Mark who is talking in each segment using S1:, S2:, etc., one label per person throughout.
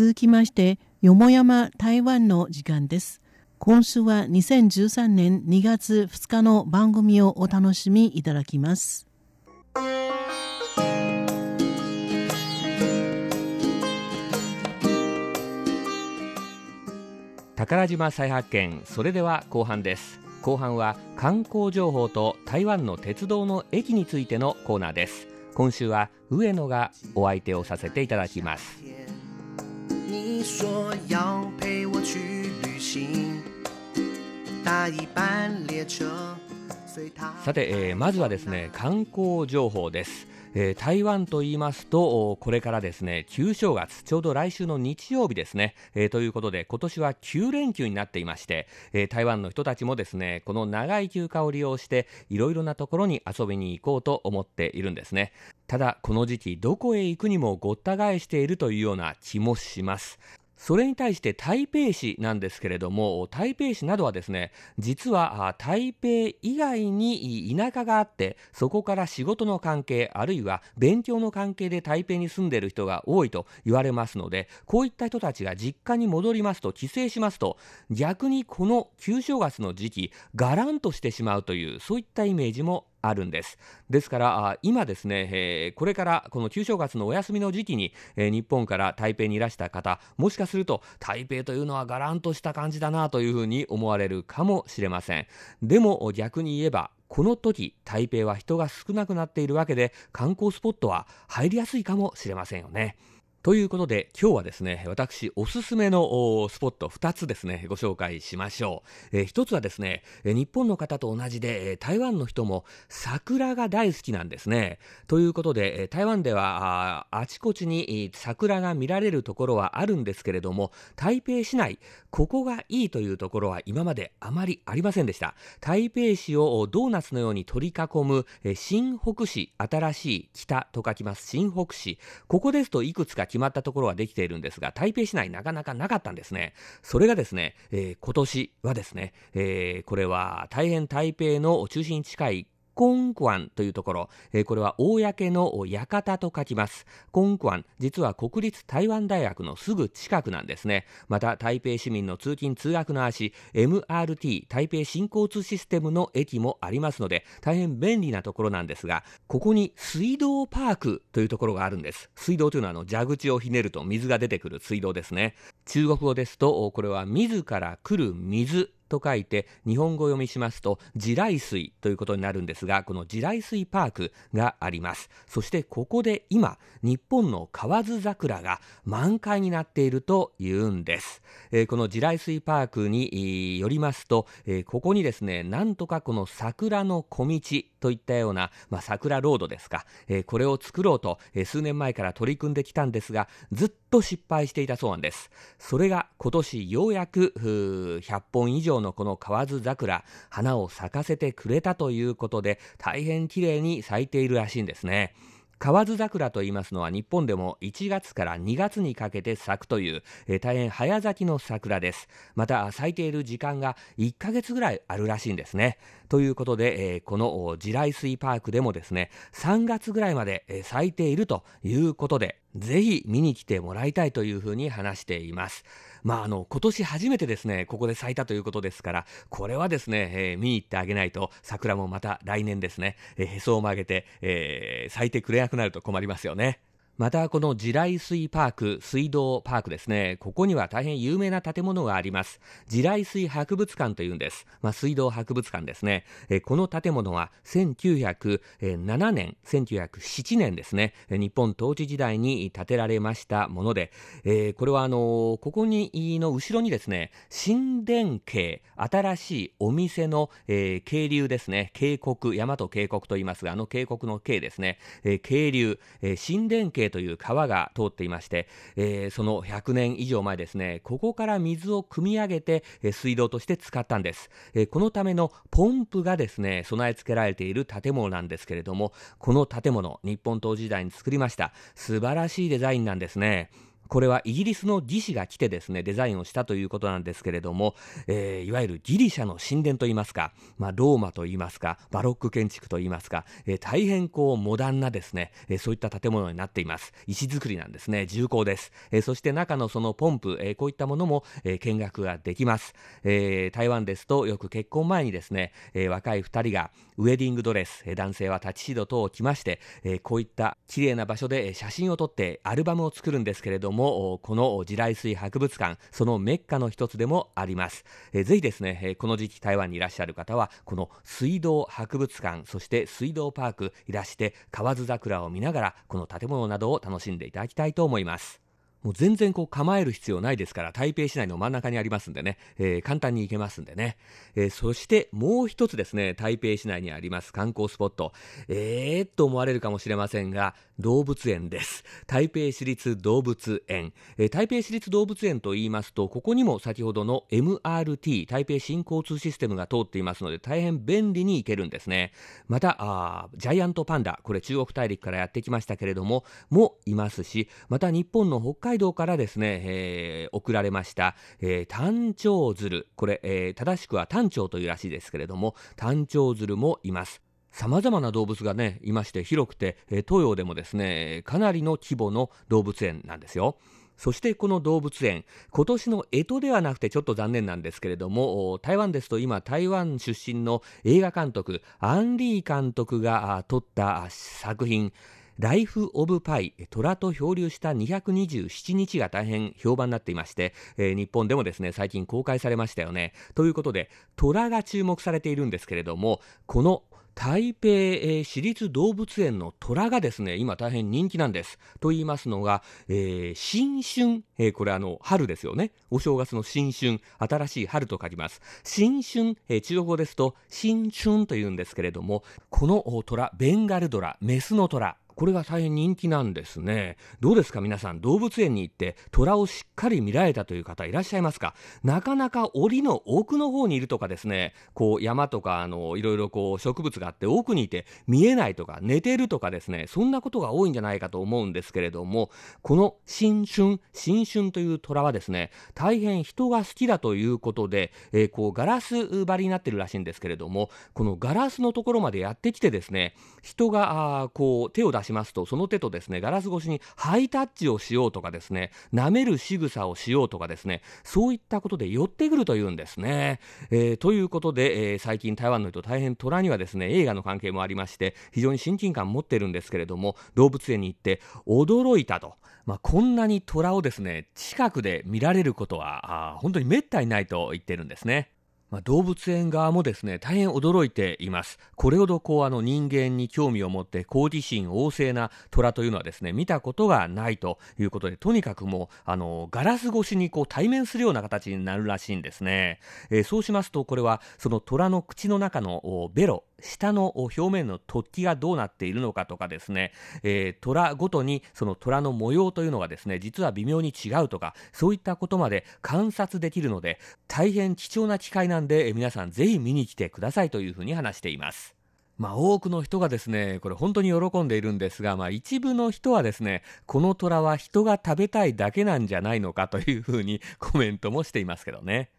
S1: 続きまして、よもやま台湾の時間です。今週は2013年2月2日の番組をお楽しみいただきます。
S2: 宝島再発見それでは後半です後半は観光情報と台湾の鉄道の駅についてのコーナーです今週は上野がお相手をさせていただきますさて、えー、まずはですね観光情報です。えー、台湾と言いますと、これからですね、旧正月、ちょうど来週の日曜日ですね、えー、ということで、今年は9連休になっていまして、えー、台湾の人たちもですね、この長い休暇を利用して、いろいろなところに遊びに行こうと思っているんですね。ただ、この時期、どこへ行くにもごった返しているというような気もします。それに対して台北市なんですけれども、台北市などはですね、実は台北以外に田舎があって、そこから仕事の関係、あるいは勉強の関係で台北に住んでいる人が多いと言われますので、こういった人たちが実家に戻りますと、帰省しますと、逆にこの旧正月の時期、がらんとしてしまうという、そういったイメージもあるんです。ですから、今ですね、えー、これからこの旧正月のお休みの時期に、えー、日本から台北にいらした方、もしかすると台北というのはがらんとした感じだなというふうに思われるかもしれません。でも逆に言えば、この時、台北は人が少なくなっているわけで、観光スポットは入りやすいかもしれませんよね。ということで、今日はですね、私おすすめのスポット2つですね、ご紹介しましょう。えー、1つはですね、日本の方と同じで、台湾の人も桜が大好きなんですね。ということで、台湾ではあちこちに桜が見られるところはあるんですけれども、台北市内、ここがいいというところは今まであまりありませんでした。台北市をドーナツのように取り囲む、新北市、新しい北と書きます新北市。ここですといくつか決まったところはできているんですが、台北市内なかなかなかったんですね。それがですね、えー、今年はですね、えー、これは大変台北の中心に近いコンクワンというところ、えー、これは公の館と書きます。コンクワン、実は国立台湾大学のすぐ近くなんですね。また、台北市民の通勤通学の足、MRT、台北新交通システムの駅もありますので、大変便利なところなんですが、ここに水道パークというところがあるんです。水道というのはあの蛇口をひねると水が出てくる水道ですね。中国語ですと、これは自ら来る水と書いて日本語読みしますと地雷水ということになるんですがこの地雷水パークがあります。そしてここで今日本の河津桜が満開になっているというんです、えー、この地雷水パークによりますと、えー、ここにですねなんとかこの桜の小道といったような、まあ、桜ロードですか、えー、これを作ろうと、え数年前から取り組んできたんですがずっと失敗していたそうなんです。それが今年ようやく100本以上のこの河津桜、花を咲かせてくれたということで、大変綺麗に咲いているらしいんですね。河津桜と言いますのは日本でも1月から2月にかけて咲くという、えー、大変早咲きの桜です。また咲いている時間が1ヶ月ぐらいあるらしいんですね。ということで、えー、この地雷水パークでもですね、3月ぐらいまで、えー、咲いているということで、ぜひ見に来てもらいたいというふうに話しています。まあ、あの、今年初めてですね、ここで咲いたということですから、これはですね、えー、見に行ってあげないと、桜もまた来年ですね、えー、へそを曲げて、えー、咲いてくれなくなると困りますよね。またこの地雷水パーク、水道パークですね、ここには大変有名な建物があります。地雷水博物館というんです。まあ、水道博物館ですね。えこの建物は1907年、1907年ですね、日本統治時代に建てられましたもので、えー、これはあのここにの後ろにですね、神殿渓、新しいお店の、えー、渓流ですね、渓谷、山と渓谷と言いますが、あの渓谷の渓ですね、えー、渓流、え神殿渓という川が通っていまして、えー、その100年以上前ですね、ここから水を汲み上げて、えー、水道として使ったんです、えー、このためのポンプがですね、備え付けられている建物なんですけれども、この建物、日本刀時代に作りました。素晴らしいデザインなんですね。これはイギリスの技師が来てですね、デザインをしたということなんですけれども、えー、いわゆるギリシャの神殿といいますか、まあ、ローマといいますか、バロック建築といいますか、えー、大変こう、モダンなですね、えー、そういった建物になっています。石造りなんですね、重厚です。え、そして中のそのポンプ、え、こういったものも、え、見学ができます。え、台湾ですと、よく結婚前にですね、え、若い二人がウェディングドレス、え、男性はタチシード等を着まして、え、こういった綺麗な場所で写真を撮ってアルバムを作るんですけれども、もこの地雷水博物館、そのメッカの一つでもあります。えー、ぜひですね、えこの時期台湾にいらっしゃる方は、この水道博物館、そして水道パークいらして、河津桜を見ながら、この建物などを楽しんでいただきたいと思います。もう全然こう構える必要ないですから、台北市内の真ん中にありますんでね、えー、簡単に行けますんでね。えー、そしてもう一つですね、台北市内にあります観光スポット。えーっと思われるかもしれませんが、動物園です。台北市立動物園。えー、台北市立動物園と言いますと、ここにも先ほどの MRT、台北新交通システムが通っていますので、大変便利に行けるんですね。また、あジャイアントパンダ、これ中国大陸からやってきましたけれども、もいますし、また日本の北海海道からですね、えー、送られました、えー、単調鶴、これ、えー、正しくは単調というらしいですけれども、単調鶴もいます。様々な動物がね、いまして広くて、え東洋でもですね、かなりの規模の動物園なんですよ。そしてこの動物園、今年の干支ではなくてちょっと残念なんですけれども、台湾ですと今台湾出身の映画監督、アンリー監督が撮った作品、ライフ・オブ・パイ、虎と漂流した227日が大変評判になっていまして、えー、日本でもですね、最近公開されましたよね。ということで、虎が注目されているんですけれども、この台北、えー、市立動物園の虎がですね、今大変人気なんです。と言いますのが、えー、新春、えー、これあの、春ですよね。お正月の新春、新しい春と書きます。新春、え、中国語ですと、新春と言うんですけれども、この虎、ベンガルドラ、メスの虎、これが大変人気なんですね。どうですか皆さん、動物園に行って虎をしっかり見られたという方いらっしゃいますか？なかなか檻の奥の方にいるとかですね、こう山とかあの、いろいろこう植物があって奥にいて見えないとか寝てるとかですね、そんなことが多いんじゃないかと思うんですけれども、この新春、新春という虎はですね、大変人が好きだということで、えー、こうガラス張りになってるらしいんですけれども、このガラスのところまでやってきてですね、人があこう手を出ししますと、その手とですね、ガラス越しにハイタッチをしようとかですね、舐める仕草をしようとかですね、そういったことで寄ってくるというんですね。えー、ということで、えー、最近台湾の人大変虎にはですね、映画の関係もありまして、非常に親近感持ってるんですけれども、動物園に行って驚いたと。まあ、こんなに虎をですね、近くで見られることは、本当に滅多にないと言ってるんですね。まあ、動物園側もですね、大変驚いています。これほどこうあの人間に興味を持って好奇心旺盛な虎というのはですね、見たことがないということで、とにかくもう、あの、ガラス越しにこう対面するような形になるらしいんですね。えー、そうしますと、これはその虎の口の中のベロ、下の表面の突起がどうなっているのかとかですね、えー、虎ごとにその虎の模様というのがですね、実は微妙に違うとか、そういったことまで観察できるので、大変貴重な機会なんでえ、皆さんぜひ見に来てくださいというふうに話しています。まあ、多くの人がですね、これ本当に喜んでいるんですが、まあ、一部の人はですね、この虎は人が食べたいだけなんじゃないのかというふうにコメントもしていますけどね。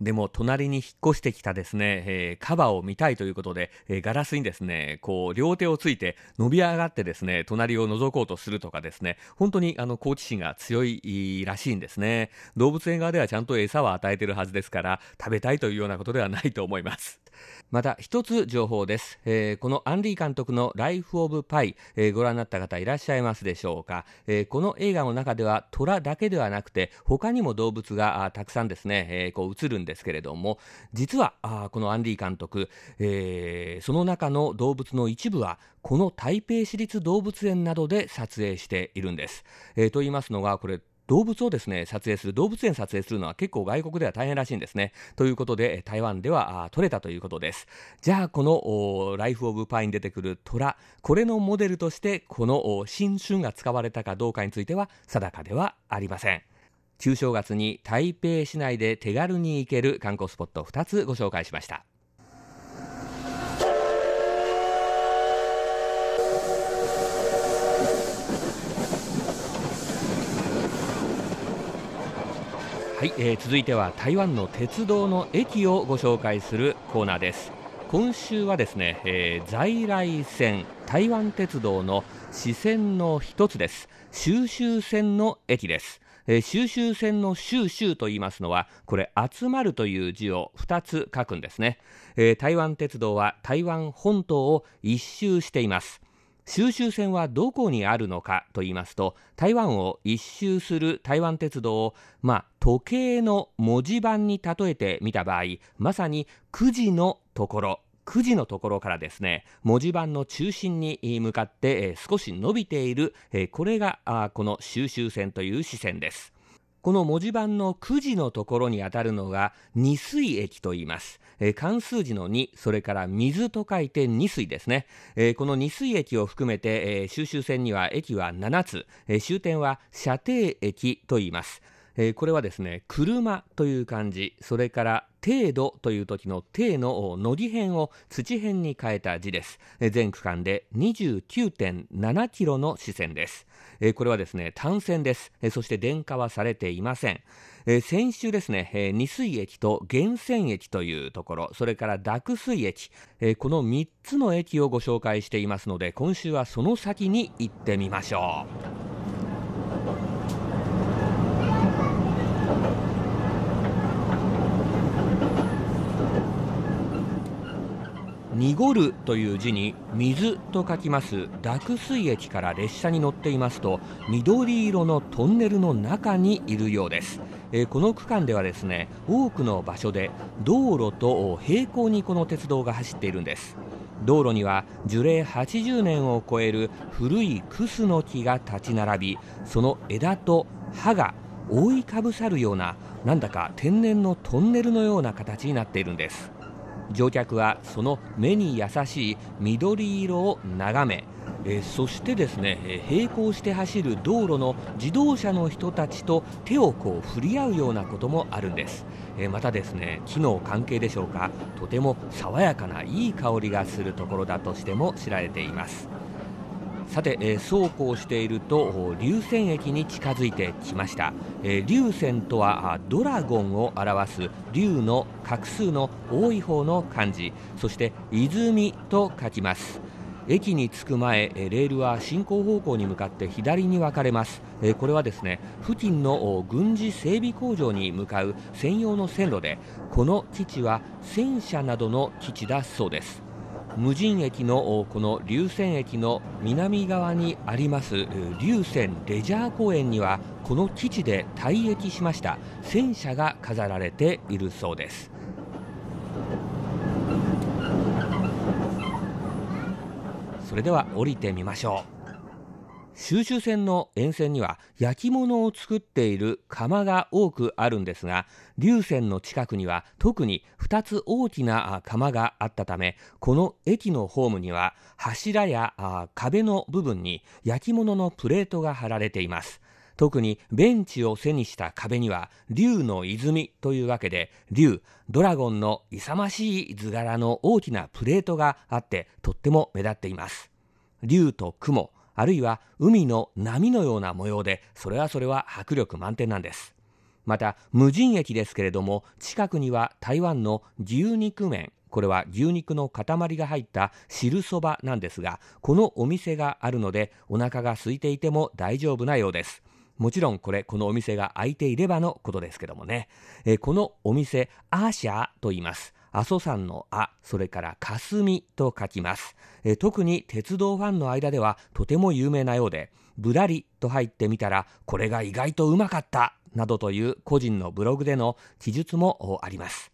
S2: でも隣に引っ越してきたですね、えー、カバーを見たいということで、えー、ガラスにですね、こう両手をついて伸び上がってですね、隣を覗こうとするとかですね、本当にあの好奇心が強いらしいんですね。動物園側ではちゃんと餌は与えてるはずですから、食べたいというようなことではないと思います。また一つ情報です、えー、このアンリー監督のライフ・オブ・パイ、えー、ご覧になった方いらっしゃいますでしょうか、えー、この映画の中では虎だけではなくて他にも動物がたくさんですね、えこう映るんですけれども実はあこのアンリー監督、えその中の動物の一部はこの台北市立動物園などで撮影しているんです、えと言いますのがこれ動物をですね、撮影する、動物園撮影するのは結構外国では大変らしいんですね。ということで、台湾では撮れたということです。じゃあ、このライフ・オブ・パイに出てくる虎、これのモデルとして、この新春が使われたかどうかについては定かではありません。旧正月に台北市内で手軽に行ける観光スポット2つご紹介しました。はい、えー、続いては台湾の鉄道の駅をご紹介するコーナーです。今週はですね、えー、在来線台湾鉄道の支線の一つです。収集線の駅です。えー、収集線の収集と言いますのはこれ集まるという字を2つ書くんですね、えー、台湾鉄道は台湾本島を一周しています。収集線はどこにあるのかと言いますと台湾を一周する台湾鉄道を、まあ、時計の文字盤に例えてみた場合まさに9時のところ9時のところからですね文字盤の中心に向かって、え少し伸びている、えこれがあこの収集線という視線です。この文字盤のくじのところにあたるのが二水駅と言います。えー、関数字の2、それから水と書いて二水ですね。えー、この二水駅を含めて、えー、収集線には駅は7つ、え、終点は射程駅と言います。えー、これはですね、車という漢字、それから程度という時の程ののり辺を土辺に変えた字です。全区間で29.7キロの支線です。これはですね、単線です。そして電化はされていません。先週ですね、二水駅と源泉駅というところ、それから濁水駅、この3つの駅をご紹介していますので、今週はその先に行ってみましょう。濁るという字に水と書きます。濁水駅から列車に乗っていますと緑色のトンネルの中にいるようです、えー、この区間ではですね多くの場所で道路と平行にこの鉄道が走っているんです。道路には樹齢80年を超える古いクスの木が立ち並びその枝と葉が覆いかぶさるようななんだか天然のトンネルのような形になっているんです。乗客はその目に優しい緑色を眺めえそしてですね、え並行して走る道路の自動車の人たちと手をこう振り合うようなこともあるんです、えまたですね木の関係でしょうかとても爽やかないい香りがするところだとしても知られています。さて、えー、そうこうしていると流線駅に近づいてきました、えー、流線とはドラゴンを表す竜の画数の多い方の漢字。そして泉と書きます。駅に着く前レールは進行方向に向かって左に分かれます。これはですね付近の軍事整備工場に向かう専用の線路でこの基地は戦車などの基地だそうです。無人駅のこの龍泉駅の南側にあります龍泉レジャー公園にはこの基地で退役しました。戦車が飾られているそうです。それでは降りてみましょう。収集船の沿線には焼き物を作っている窯が多くあるんですが流線の近くには特に2つ大きな窯があったためこの駅のホームには柱や壁の部分に焼き物のプレートが貼られています。特にベンチを背にした壁には竜の泉というわけで竜ドラゴンの勇ましい図柄の大きなプレートがあってとっても目立っています。竜と雲あるいは海の波のような模様でそれはそれは迫力満点なんです。また無人駅ですけれども近くには台湾の牛肉麺これは牛肉の塊が入った汁そばなんですがこのお店があるのでお腹が空いていても大丈夫なようです。もちろんこれこのお店が開いていればのことですけどもね、えこのお店アーシャーと言います。阿蘇山のあ、それから霞と書きます。え特に鉄道ファンの間ではとても有名なようで、ぶらりと入ってみたら、これが意外とうまかった、などという個人のブログでの記述もあります。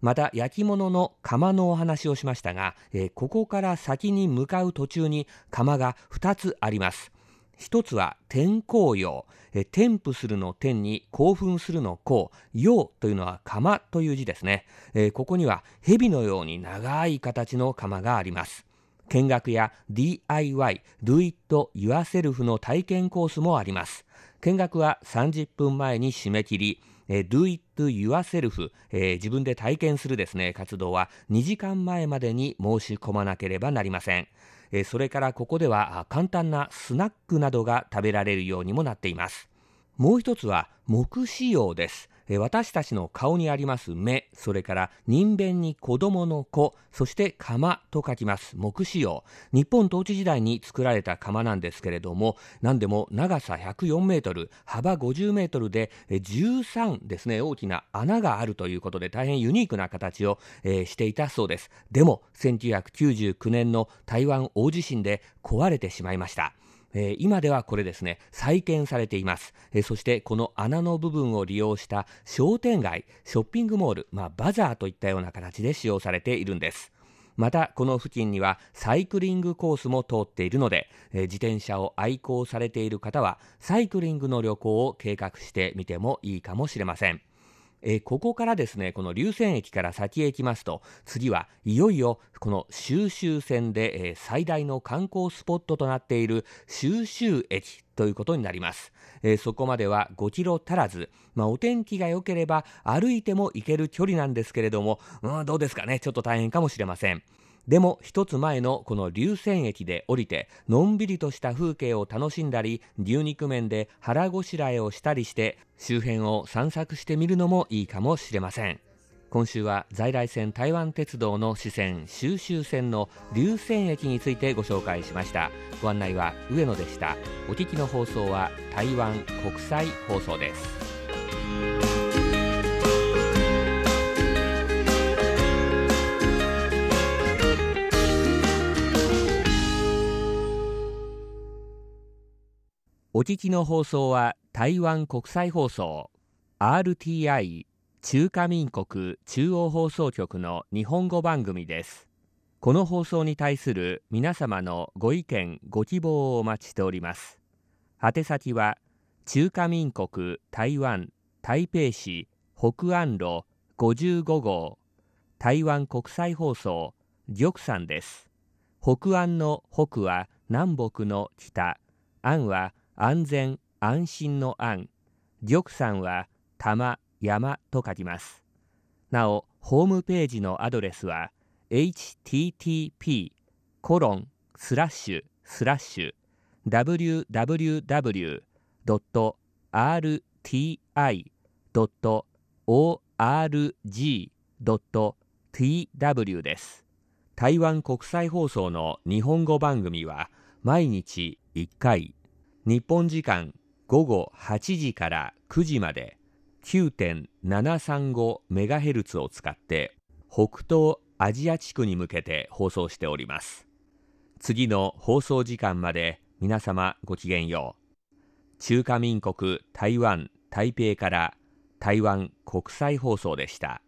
S2: また焼き物の窯のお話をしましたが、えここから先に向かう途中に窯が2つあります。一つは天候用、え添付するの天に興奮するのう、用というのは釜という字ですね、えここには蛇のように長い形の釜があります。見学や DIY、Do It Yourself の体験コースもあります。見学は30分前に締め切り。え Do It Yourself、えー、自分で体験するですね。活動は2時間前までに申し込まなければなりません。えそれからここでは簡単なスナックなどが食べられるようにもなっています。もう一つは木仕様です。私たちの顔にあります目、それから人弁に子供の子、そして釜と書きます。木仕様。日本統治時代に作られた釜なんですけれども、何でも長さ104メートル、幅50メートルで13ですね、大きな穴があるということで大変ユニークな形を、えー、していたそうです。でも、1999年の台湾大地震で壊れてしまいました。えー、今ではこれですね、再建されています、えー、そしてこの穴の部分を利用した商店街、ショッピングモール、まあ、バザーといったような形で使用されているんです。またこの付近にはサイクリングコースも通っているので、えー、自転車を愛好されている方はサイクリングの旅行を計画してみてもいいかもしれません。えー、ここからですね、この流線駅から先へ行きますと、次はいよいよこの収集線で、えー、最大の観光スポットとなっている収集駅ということになります。えー、そこまでは5キロ足らず、まあ、お天気が良ければ歩いても行ける距離なんですけれども、うん、どうですかね、ちょっと大変かもしれません。でも一つ前のこの流線駅で降りてのんびりとした風景を楽しんだり牛肉麺で腹ごしらえをしたりして周辺を散策してみるのもいいかもしれません。今週は在来線台湾鉄道の支線収集線の流線駅についてご紹介しました。ご案内は上野でした。お聞きの放送は台湾国際放送です。お聞きの放送は台湾国際放送 RTI 中華民国中央放送局の日本語番組です。この放送に対する皆様のご意見ご希望をお待ちしております。宛先は中華民国台湾台北市北安路55号台湾国際放送玉山です。北安の北は南北の北、安は安全安心の安。玉山は玉山と書きます。なおホームページのアドレスは http コロンスラッシュスラッシュ www.rti.org.tw です。台湾国際放送の日本語番組は毎日1回日本時間午後8時から9時まで 9.735MHz を使って北東アジア地区に向けて放送しております。次の放送時間まで皆様ごきげんよう。中華民国台湾台北から台湾国際放送でした。